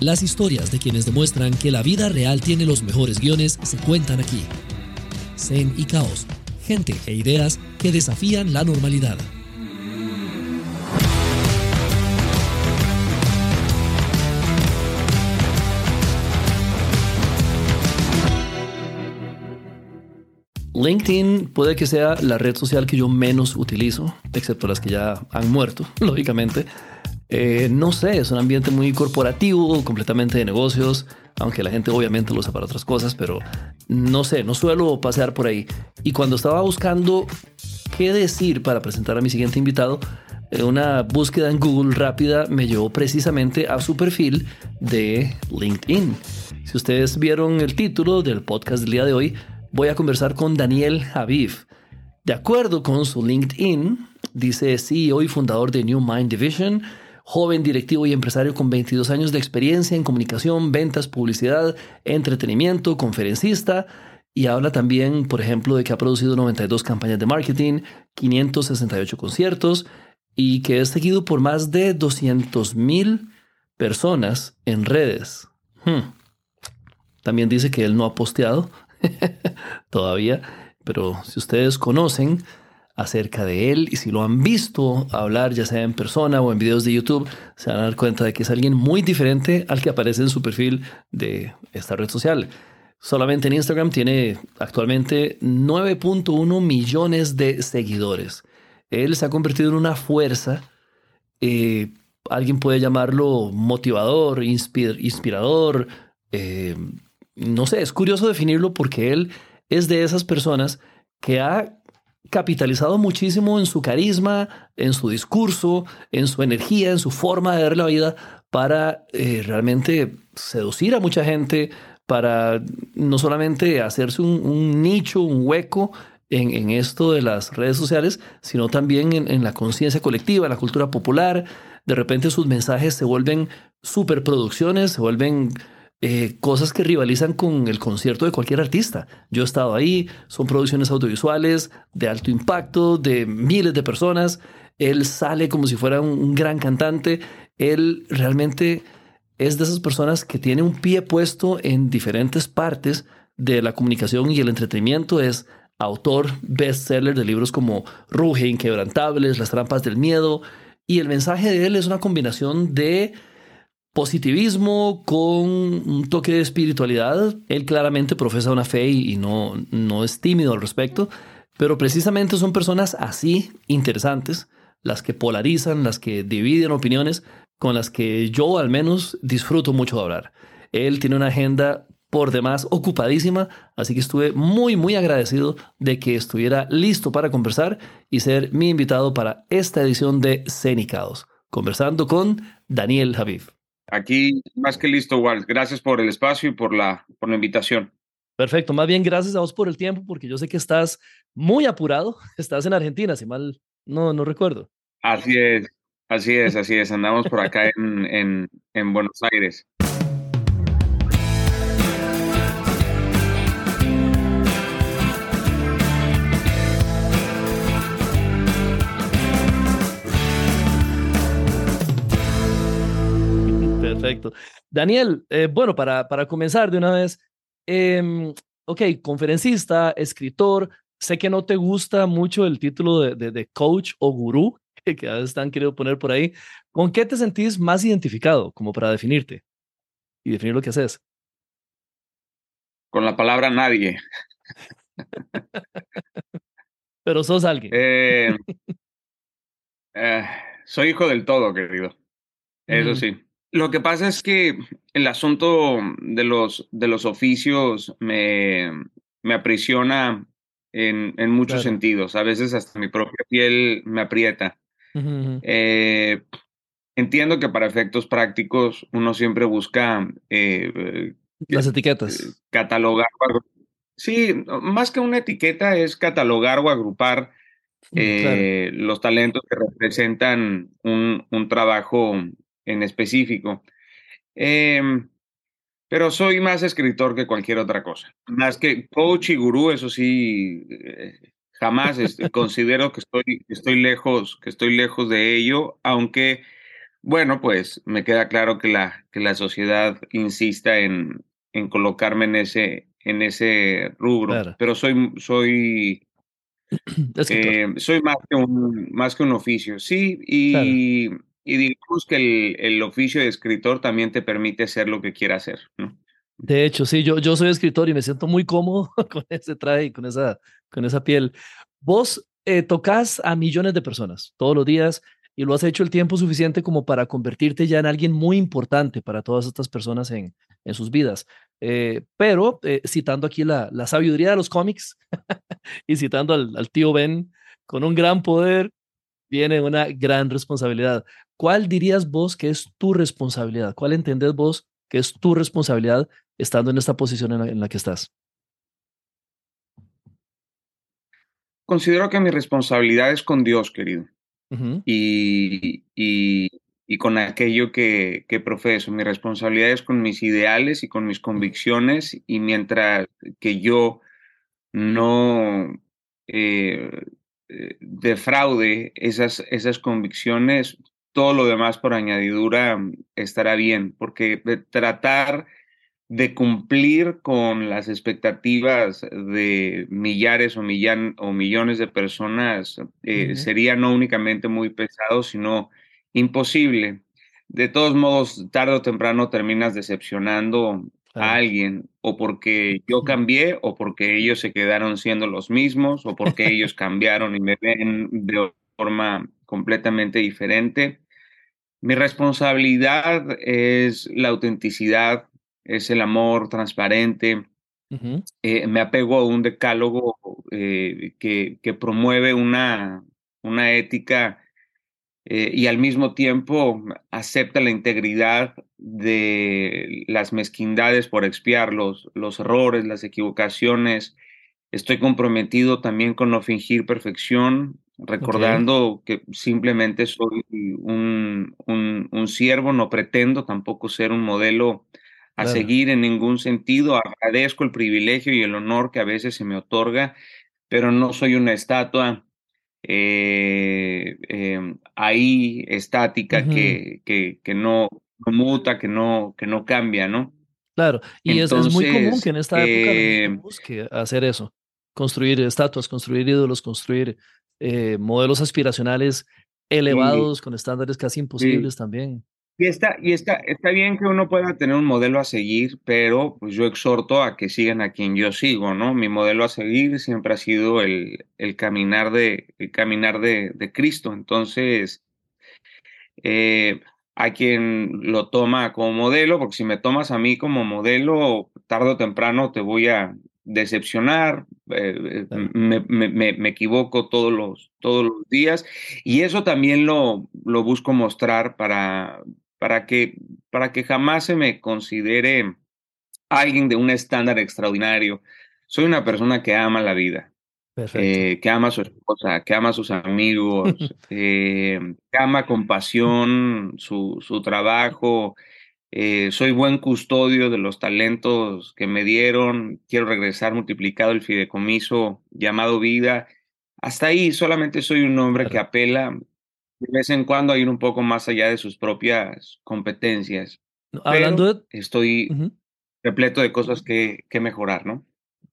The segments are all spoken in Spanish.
Las historias de quienes demuestran que la vida real tiene los mejores guiones se cuentan aquí. Zen y Caos, gente e ideas que desafían la normalidad. LinkedIn puede que sea la red social que yo menos utilizo, excepto las que ya han muerto, lógicamente. Eh, no sé, es un ambiente muy corporativo, completamente de negocios, aunque la gente obviamente lo usa para otras cosas, pero no sé, no suelo pasear por ahí. Y cuando estaba buscando qué decir para presentar a mi siguiente invitado, eh, una búsqueda en Google rápida me llevó precisamente a su perfil de LinkedIn. Si ustedes vieron el título del podcast del día de hoy, voy a conversar con Daniel Javiv. De acuerdo con su LinkedIn, dice CEO y fundador de New Mind Division, joven directivo y empresario con 22 años de experiencia en comunicación, ventas, publicidad, entretenimiento, conferencista, y habla también, por ejemplo, de que ha producido 92 campañas de marketing, 568 conciertos y que es seguido por más de 200 mil personas en redes. Hmm. También dice que él no ha posteado todavía, pero si ustedes conocen acerca de él y si lo han visto hablar ya sea en persona o en videos de YouTube, se van a dar cuenta de que es alguien muy diferente al que aparece en su perfil de esta red social. Solamente en Instagram tiene actualmente 9.1 millones de seguidores. Él se ha convertido en una fuerza, eh, alguien puede llamarlo motivador, inspirador, eh, no sé, es curioso definirlo porque él es de esas personas que ha capitalizado muchísimo en su carisma, en su discurso, en su energía, en su forma de ver la vida para eh, realmente seducir a mucha gente, para no solamente hacerse un, nicho, un hueco en, esto de las redes sociales, sino también en, en la conciencia colectiva, en la cultura popular. De repente sus mensajes se vuelven superproducciones, se vuelven eh, cosas que rivalizan con el concierto de cualquier artista. Yo he estado ahí, son producciones audiovisuales de alto impacto, de miles de personas. Él sale como si fuera un, gran cantante. Él realmente es de esas personas que tiene un pie puesto en diferentes partes de la comunicación y el entretenimiento. Es autor bestseller de libros como Ruge, Inquebrantables, Las trampas del miedo. Y el mensaje de él es una combinación de positivismo con un toque de espiritualidad. Él claramente profesa una fe y no, no es tímido al respecto, pero precisamente son personas así interesantes, las que polarizan, las que dividen opiniones, con las que yo al menos disfruto mucho de hablar. Él tiene una agenda por demás ocupadísima, así que estuve muy, muy agradecido de que estuviera listo para conversar y ser mi invitado para esta edición de Cenicados, conversando con Daniel Javiv. Aquí más que listo, Walt. Gracias por el espacio y por la, por la invitación. Perfecto, más bien gracias a vos por el tiempo, porque yo sé que estás muy apurado. Estás en Argentina, si mal no, no recuerdo. Así es, así es, así es. Andamos por acá en, en, en Buenos Aires. Perfecto. Daniel, eh, bueno, para, para comenzar de una vez, eh, ok, conferencista, escritor, sé que no te gusta mucho el título de, de, coach o gurú, que, a veces están queriendo poner por ahí. ¿Con qué te sentís más identificado como para definirte y definir lo que haces? Con la palabra nadie. Pero sos alguien. Eh, eh, soy hijo del todo, querido. Eso sí. Lo que pasa es que el asunto de los, de los oficios me, me aprisiona en, en muchos sentidos. A veces hasta mi propia piel me aprieta. Eh, entiendo que para efectos prácticos uno siempre busca... Eh, Las etiquetas. Catalogar. Sí, más que una etiqueta es catalogar o agrupar eh, los talentos que representan un, un trabajo en específico. Em, pero soy más escritor que cualquier otra cosa. Más que coach y gurú, eso sí, eh, jamás este, considero que estoy, estoy, lejos, que estoy lejos de ello, aunque bueno, pues me queda claro que la, que la sociedad insista en, en colocarme en ese, en ese rubro, pero soy, soy, eh, soy más que, un, más que un oficio, sí, y, y digamos que el, el, oficio de escritor también te permite hacer lo que quieras hacer, ¿no? De hecho, sí, yo, yo soy escritor y me siento muy cómodo con ese traje y con esa, con esa piel. Vos eh, tocas a millones de personas todos los días y lo has hecho el tiempo suficiente como para convertirte ya en alguien muy importante para todas estas personas en, en sus vidas. Eh, pero eh, citando aquí la, la, sabiduría de los cómics y citando al, al, tío Ben, con un gran poder viene una gran responsabilidad. ¿Cuál dirías vos que es tu responsabilidad? ¿Cuál entendés vos que es tu responsabilidad estando en esta posición en la, que estás? Considero que mi responsabilidad es con Dios, querido. y, y, con aquello que, que, profeso. Mi responsabilidad es con mis ideales y con mis convicciones. Y mientras que yo no eh, defraude esas, esas convicciones, todo lo demás por añadidura estará bien, porque tratar de cumplir con las expectativas de millares o, o millones de personas eh, sería no únicamente muy pesado, sino imposible. De todos modos, tarde o temprano terminas decepcionando a alguien, o porque yo cambié, o porque ellos se quedaron siendo los mismos, o porque ellos cambiaron y me ven de forma completamente diferente. Mi responsabilidad es la autenticidad es el amor transparente. Eh, me apego a un decálogo eh, que, que, promueve una, una ética eh, y al mismo tiempo acepta la integridad de las mezquindades por expiar los, los errores, las equivocaciones. Estoy comprometido también con no fingir perfección, recordando que simplemente soy un, un, un, siervo, no pretendo tampoco ser un modelo a seguir en ningún sentido. Agradezco el privilegio y el honor que a veces se me otorga, pero no soy una estatua eh, em, ahí estática que, que, que no, muta, que no, que no cambia, ¿no? Claro, y es, muy común que en esta época eh, busque hacer eso, construir estatuas, construir ídolos, construir eh, modelos aspiracionales elevados con estándares casi imposibles también. Y está, y está, está bien que uno pueda tener un modelo a seguir, pero pues yo exhorto a que sigan a quien yo sigo, ¿no? Mi modelo a seguir siempre ha sido el, el caminar, de, el caminar de, de Cristo. Entonces, eh, a quien lo toma como modelo, porque si me tomas a mí como modelo, tarde o temprano te voy a decepcionar, eh, eh, me, me, me, equivoco todos los, todos los días y eso también lo, lo busco mostrar para, para que, para que jamás se me considere alguien de un estándar extraordinario. Soy una persona que ama la vida, eh, que ama a su esposa, que ama a sus amigos, eh, que ama con pasión su, su trabajo. Eh, soy buen custodio de los talentos que me dieron. Quiero regresar multiplicado el fideicomiso llamado vida. Hasta ahí solamente soy un hombre que apela de vez en cuando a ir un poco más allá de sus propias competencias. Hablando de... Estoy repleto de cosas que, que, mejorar, ¿no?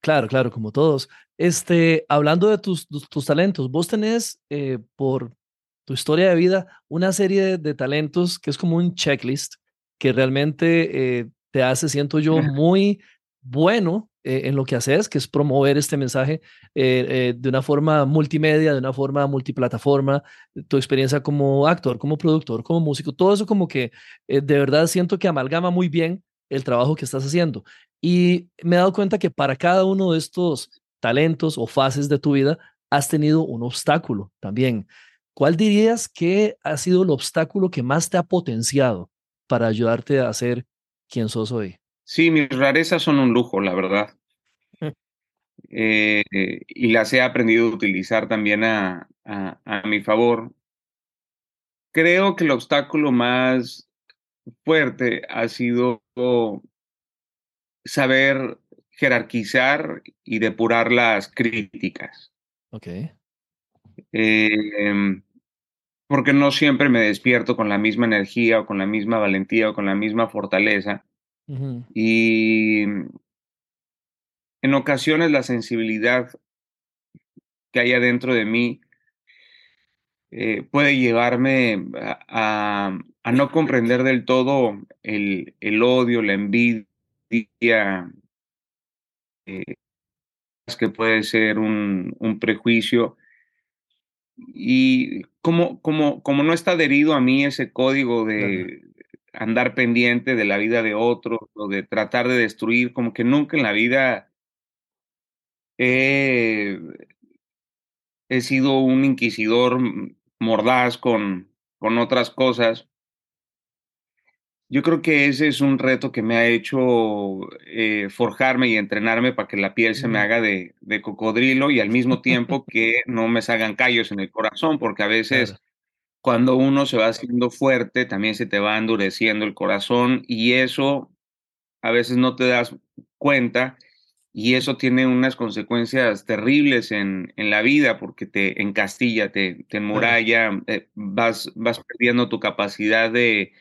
Claro, claro, como todos. Este, hablando de tus, tus, talentos, vos tenés eh, por tu historia de vida una serie de, talentos que es como un checklist que realmente eh, te hace, siento yo, muy bueno eh, en lo que haces, que es promover este mensaje eh, eh, de una forma multimedia, de una forma multiplataforma, tu experiencia como actor, como productor, como músico, todo eso como que de verdad siento que amalgama muy bien el trabajo que estás haciendo. Y me he dado cuenta que para cada uno de estos talentos o fases de tu vida has tenido un obstáculo también. ¿Cuál dirías que ha sido el obstáculo que más te ha potenciado para ayudarte a ser quien sos hoy? Sí, mis rarezas son un lujo, la verdad. Eh, y las he aprendido a utilizar también a, a, mi favor. Creo que el obstáculo más fuerte ha sido saber jerarquizar y depurar las críticas. Ok. Eh, porque no siempre me despierto con la misma energía o con la misma valentía o con la misma fortaleza. Y en ocasiones la sensibilidad que hay adentro de mí eh, puede llevarme a, no comprender del todo el, el odio, la envidia, eh, que puede ser un, un, prejuicio. Y como, como, como no está adherido a mí ese código de andar pendiente de la vida de otros o de tratar de destruir, como que nunca en la vida he, he sido un inquisidor mordaz con, con otras cosas. Yo creo que ese es un reto que me ha hecho eh, forjarme y entrenarme para que la piel se me haga de, de, cocodrilo y al mismo tiempo que no me salgan callos en el corazón, porque a veces cuando uno se va haciendo fuerte, también se te va endureciendo el corazón y eso a veces no te das cuenta y eso tiene unas consecuencias terribles en, en la vida porque te encastilla, te, te enmuralla, eh, vas, vas perdiendo tu capacidad de,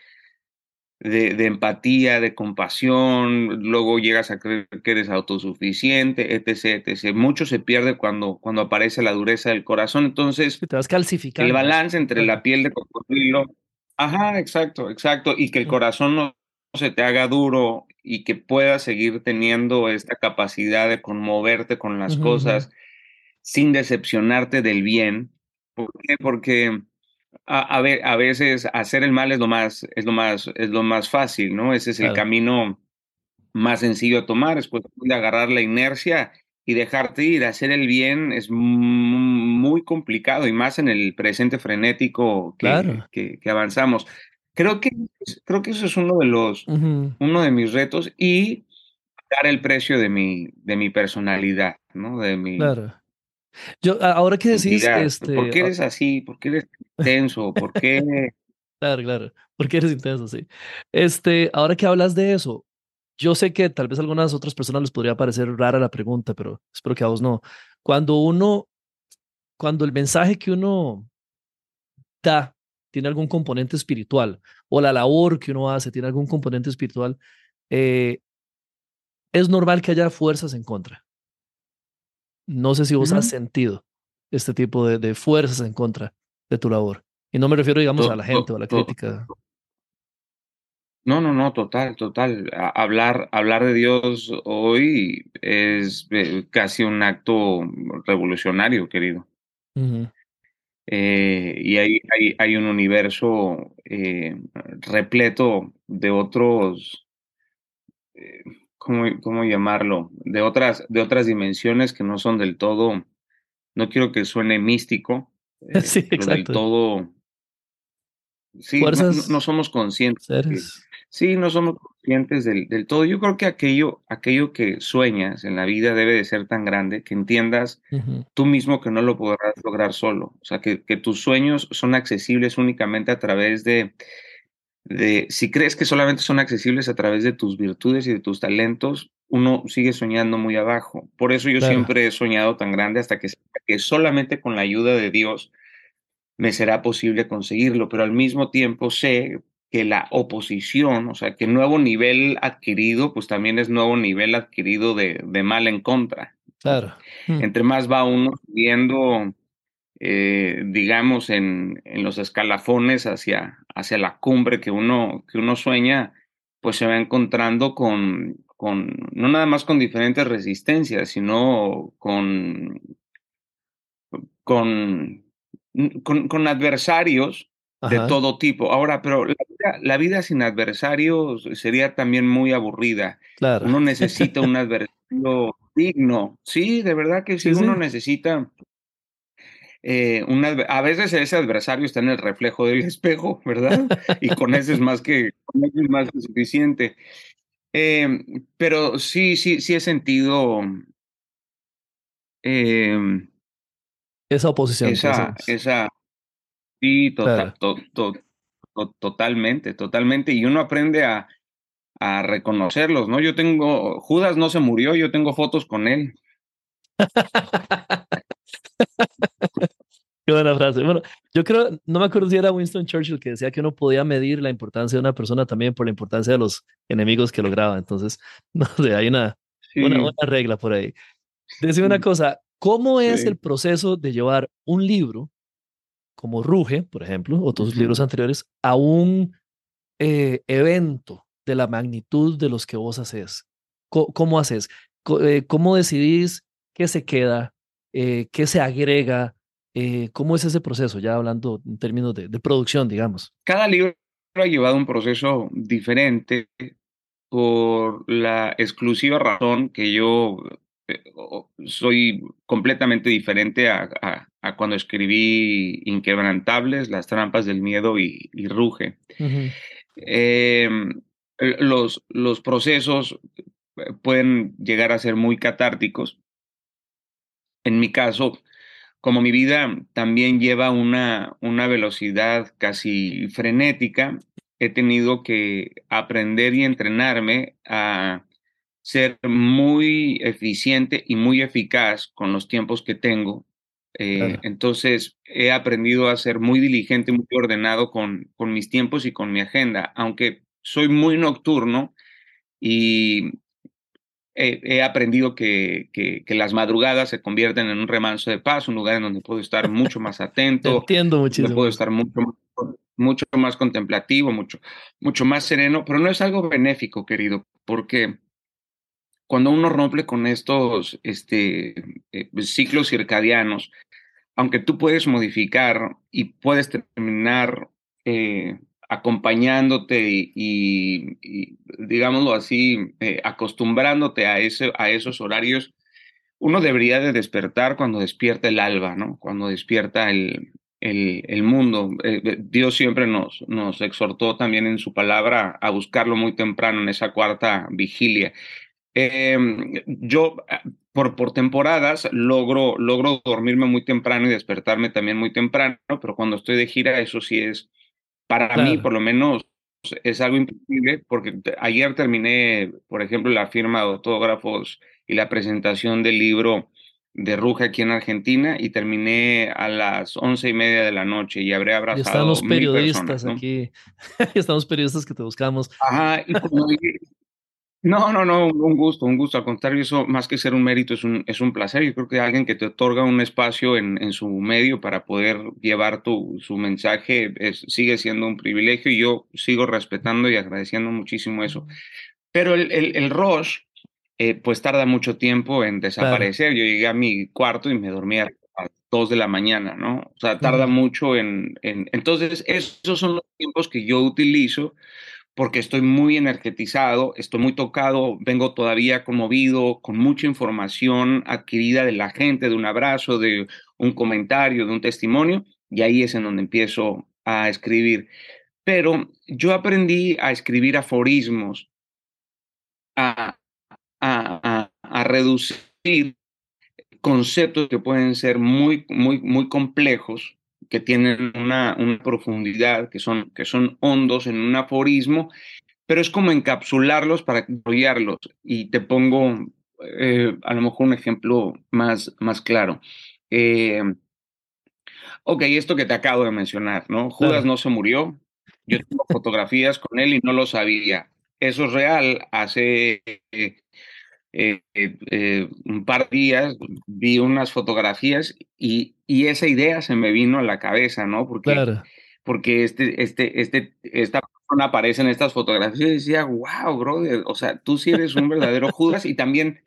de, de, empatía, de compasión, luego llegas a creer que eres autosuficiente, etc, etc. Mucho se pierde cuando, cuando aparece la dureza del corazón, entonces... Te vas calcificando. El balance entre la piel de cocodrilo, ajá, exacto, exacto, y que el corazón no se te haga duro y que puedas seguir teniendo esta capacidad de conmoverte con las cosas sin decepcionarte del bien. ¿Por qué? Porque a, ver, a veces hacer el mal es lo más, es lo más, es lo más fácil, ¿no? Ese es el camino más sencillo a tomar, es cuestión de agarrar la inercia y dejarte ir. Hacer el bien es muy complicado y más en el presente frenético que, que, que avanzamos. Creo que, creo que eso es uno de los, uno de mis retos y dar el precio de mi, de mi personalidad, ¿no? De mi. Claro. Yo, ahora que decís, este. ¿Por qué eres así? ¿Por qué eres intenso? ¿Por qué? claro, claro. ¿Por qué eres intenso? Sí. Este, ahora que hablas de eso, yo sé que tal vez a algunas otras personas les podría parecer rara la pregunta, pero espero que a vos no. Cuando uno, cuando el mensaje que uno da tiene algún componente espiritual o la labor que uno hace tiene algún componente espiritual, eh, es normal que haya fuerzas en contra. No sé si vos has sentido este tipo de, fuerzas en contra de tu labor. Y no me refiero, digamos, a la gente o a la crítica. No, no, no, total, total. hablar, hablar de Dios hoy es eh, casi un acto revolucionario, querido. Eh, y hay, hay, hay, un universo eh, repleto de otros, eh, ¿cómo, ¿cómo, llamarlo? De otras, de otras dimensiones que no son del todo, no quiero que suene místico, sí, pero del todo... Sí, no, somos conscientes. Sí, no somos conscientes del, del, todo. Yo creo que aquello, aquello que sueñas en la vida debe de ser tan grande que entiendas tú mismo que no lo podrás lograr solo. O sea, que, que, tus sueños son accesibles únicamente a través de, de, si crees que solamente son accesibles a través de tus virtudes y de tus talentos, uno sigue soñando muy abajo. Por eso yo siempre he soñado tan grande hasta que, que solamente con la ayuda de Dios me será posible conseguirlo, pero al mismo tiempo sé que la oposición, o sea, que nuevo nivel adquirido, pues también es nuevo nivel adquirido de, de mal en contra. Claro. Mm. Entre más va uno subiendo, eh, digamos, en, en, los escalafones hacia, hacia la cumbre que uno, que uno sueña, pues se va encontrando con, con, no nada más con diferentes resistencias, sino con, con, con, con adversarios de todo tipo. Ahora, pero la vida, sin adversarios sería también muy aburrida. Claro. Uno necesita un adversario digno. Sí, de verdad que sí, uno necesita. Eh, a veces ese adversario está en el reflejo del espejo, ¿verdad? Y con ese es más que, es más que suficiente. Em, pero sí, sí, sí he sentido em, esa oposición. Esa, esa, Sí, total, totalmente, totalmente. Y uno aprende a, a reconocerlos, ¿no? Yo tengo, Judas no se murió, yo tengo fotos con él. Qué buena frase. Bueno, yo creo, no me acuerdo si era Winston Churchill que decía que uno podía medir la importancia de una persona también por la importancia de los enemigos que lograba. Entonces, no sé, hay una, una, regla por ahí. Decime una cosa, ¿cómo es el proceso de llevar un libro como Ruge, por ejemplo, o tus libros anteriores, a un eh, evento de la magnitud de los que vos haces? ¿Cómo, haces? Eh, ¿Cómo decidís qué se queda, eh, qué se agrega? ¿Cómo es ese proceso? Ya hablando en términos de, de producción, digamos. Cada libro ha llevado un proceso diferente por la exclusiva razón que yo soy completamente diferente a, cuando escribí Inquebrantables, Las trampas del miedo y, Ruge. Los, los procesos pueden llegar a ser muy catárticos. En mi caso, como mi vida también lleva una, una velocidad casi frenética, he tenido que aprender y entrenarme a ser muy eficiente y muy eficaz con los tiempos que tengo. Eh, entonces, he aprendido a ser muy diligente, muy ordenado con, con mis tiempos y con mi agenda, aunque soy muy nocturno y he, aprendido que, que, las madrugadas se convierten en un remanso de paz, un lugar en donde puedo estar mucho más atento. Entiendo muchísimo. Puedo estar mucho mucho más contemplativo, mucho, mucho más sereno, pero no es algo benéfico, querido, porque cuando uno rompe con estos este, eh, ciclos circadianos, aunque tú puedes modificar y puedes terminar eh, acompañándote y, digámoslo así, eh, acostumbrándote a, ese, a esos horarios, uno debería de despertar cuando despierta el alba, ¿no? Cuando despierta el, el, mundo. Dios siempre nos, nos exhortó también en su palabra a buscarlo muy temprano en esa cuarta vigilia. Em, yo ah, por, por temporadas logro, logro dormirme muy temprano y despertarme también muy temprano, pero cuando estoy de gira, eso sí es, para mí por lo menos, es algo imposible, porque ayer terminé, por ejemplo, la firma de autógrafos y la presentación del libro de Ruja aquí en Argentina y terminé a las once y media de la noche y habré abrazado. están los periodistas aquí, están los periodistas que te buscamos. Ajá, y no, no, no, un gusto, un gusto. Al contrario, eso más que ser un mérito es un, es un placer. Yo creo que alguien que te otorga un espacio en, en su medio para poder llevar tu, su mensaje es, sigue siendo un privilegio y yo sigo respetando y agradeciendo muchísimo eso. Pero el, el, el Roche, eh, pues tarda mucho tiempo en desaparecer. Yo llegué a mi cuarto y me dormía a las dos de la mañana, ¿no? O sea, tarda mucho en, en... Entonces, esos son los tiempos que yo utilizo porque estoy muy energetizado, estoy muy tocado, vengo todavía conmovido, con mucha información adquirida de la gente, de un abrazo, de un comentario, de un testimonio, y ahí es en donde empiezo a escribir. Pero yo aprendí a escribir aforismos, a, a, a, reducir conceptos que pueden ser muy, muy, muy complejos que tienen una, una profundidad, que son, que son hondos en un aforismo, pero es como encapsularlos para apoyarlos. Y te pongo eh, a lo mejor un ejemplo más, más claro. Eh, ok, esto que te acabo de mencionar, ¿no? Judas no se murió. Yo tengo fotografías con él y no lo sabía. Eso es real. Hace eh, eh, un par de días vi unas fotografías y, y, esa idea se me vino a la cabeza, ¿no? Porque, porque este, este, este, esta persona aparece en estas fotografías y decía, wow, brother, o sea, tú sí eres un verdadero Judas y también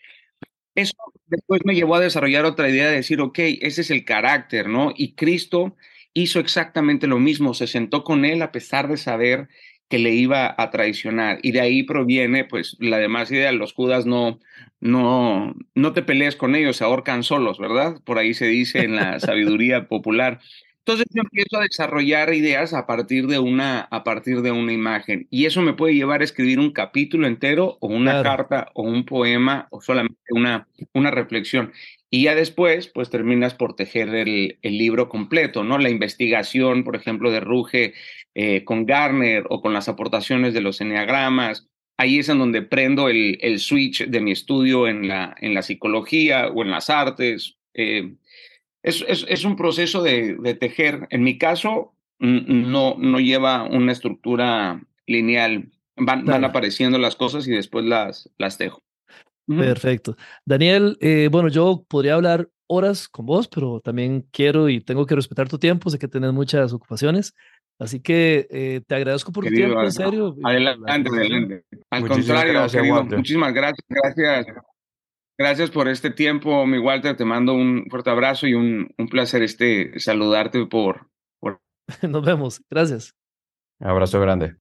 eso después me llevó a desarrollar otra idea de decir, ok, ese es el carácter, ¿no? Y Cristo hizo exactamente lo mismo, se sentó con él a pesar de saber que le iba a traicionar. Y de ahí proviene, pues, la demás idea, los judas no, no, no te pelees con ellos, se ahorcan solos, ¿verdad? Por ahí se dice en la sabiduría popular. Entonces yo empiezo a desarrollar ideas a partir de una, a partir de una imagen. Y eso me puede llevar a escribir un capítulo entero o una carta o un poema o solamente una, una reflexión. Y ya después, pues terminas por tejer el, el libro completo, ¿no? La investigación, por ejemplo, de Ruge eh, con Garner o con las aportaciones de los enneagramas. Ahí es en donde prendo el, el switch de mi estudio en la, en la psicología o en las artes. Eh, es, es, es un proceso de, de, tejer. En mi caso, no, no lleva una estructura lineal. Van, van apareciendo las cosas y después las, las tejo. Perfecto. Daniel, eh, bueno, yo podría hablar horas con vos, pero también quiero y tengo que respetar tu tiempo, sé que tienes muchas ocupaciones, así que eh, te agradezco por tu tiempo, en serio. Adelante, adelante. Al contrario, gracias, querido, muchísimas gracias, gracias. Gracias por este tiempo, mi Walter, te mando un fuerte abrazo y un, un placer este saludarte por, por... Nos vemos, gracias. Abrazo grande.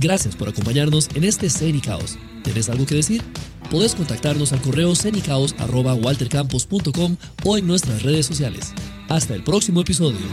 Gracias por acompañarnos en este Cenicaos. ¿Tienes algo que decir? Puedes contactarnos al correo cenicaos.waltercampos.com o en nuestras redes sociales. Hasta el próximo episodio.